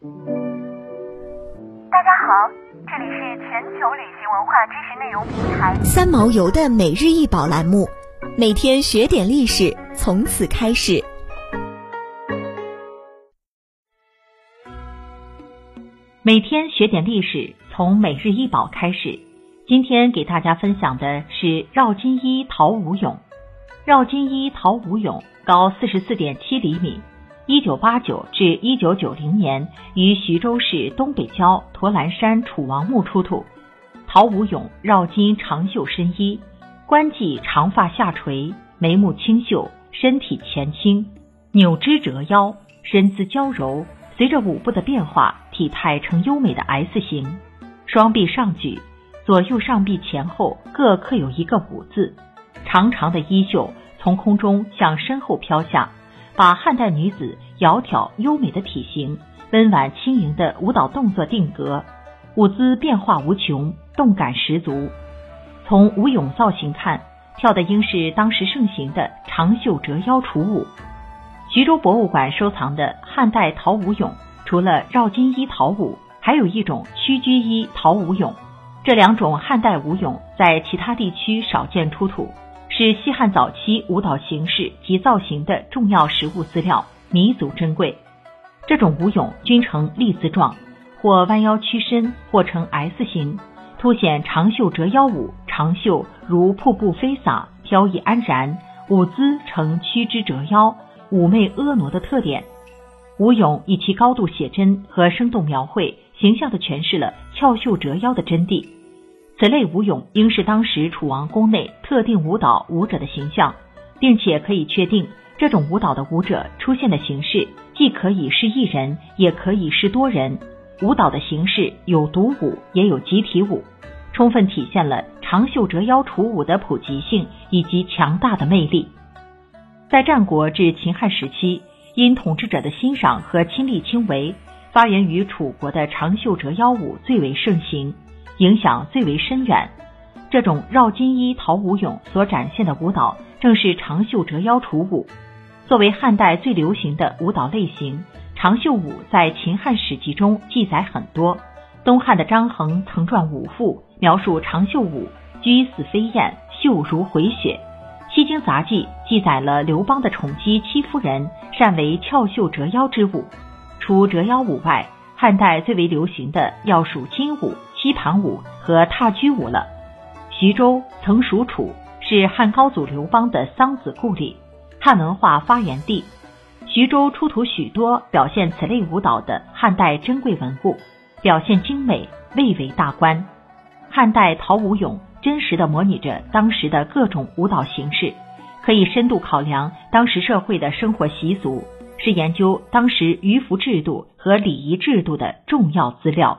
大家好，这里是全球旅行文化知识内容平台三毛游的每日一宝栏目，每天学点历史，从此开始。每天学点历史，从每日一宝开始。今天给大家分享的是绕金一陶武俑。绕金一陶武俑高四十四点七厘米，一九八九至一九九零年于徐州市东北郊驼栏山楚王墓出土。陶武俑绕巾长袖深衣，冠髻长发下垂，眉目清秀，身体前倾，扭肢折腰，身姿娇柔。随着舞步的变化，体态呈优美的 S 型，双臂上举，左右上臂前后各刻有一个武字，长长的衣袖从空中向身后飘下，把汉代女子窈窕优美的体型、温婉轻盈的舞蹈动作定格，舞姿变化无穷，动感十足。从舞俑造型看，跳的应是当时盛行的长袖折腰楚舞。徐州博物馆收藏的汉代陶舞俑，除了绕金衣陶舞，还有一种屈居衣陶舞俑。这两种汉代舞俑在其他地区少见出土，是西汉早期舞蹈形式及造型的重要实物资料，弥足珍贵。这种舞俑均呈立字状，或弯腰屈身，或呈 S 形，凸显长袖折腰舞，长袖如瀑布飞洒，飘逸安然，舞姿呈屈肢折腰。妩媚婀娜的特点，舞俑以其高度写真和生动描绘，形象地诠释了翘袖折腰的真谛。此类舞俑应是当时楚王宫内特定舞蹈舞者的形象，并且可以确定，这种舞蹈的舞者出现的形式既可以是一人，也可以是多人。舞蹈的形式有独舞，也有集体舞，充分体现了长袖折腰楚舞的普及性以及强大的魅力。在战国至秦汉时期，因统治者的欣赏和亲力亲为，发源于楚国的长袖折腰舞最为盛行，影响最为深远。这种绕金衣陶舞俑所展现的舞蹈，正是长袖折腰楚舞。作为汉代最流行的舞蹈类型，长袖舞在秦汉史籍中记载很多。东汉的张衡曾撰《舞赋》，描述长袖舞居似飞燕，袖如回雪。《西京杂记》记载了刘邦的宠姬戚夫人善为翘袖折腰之舞。除折腰舞外，汉代最为流行的要数金舞、吸盘舞和踏鞠舞了。徐州曾属楚，是汉高祖刘邦的桑梓故里，汉文化发源地。徐州出土许多表现此类舞蹈的汉代珍贵文物，表现精美，蔚为大观。汉代陶舞俑。真实的模拟着当时的各种舞蹈形式，可以深度考量当时社会的生活习俗，是研究当时渔服制度和礼仪制度的重要资料。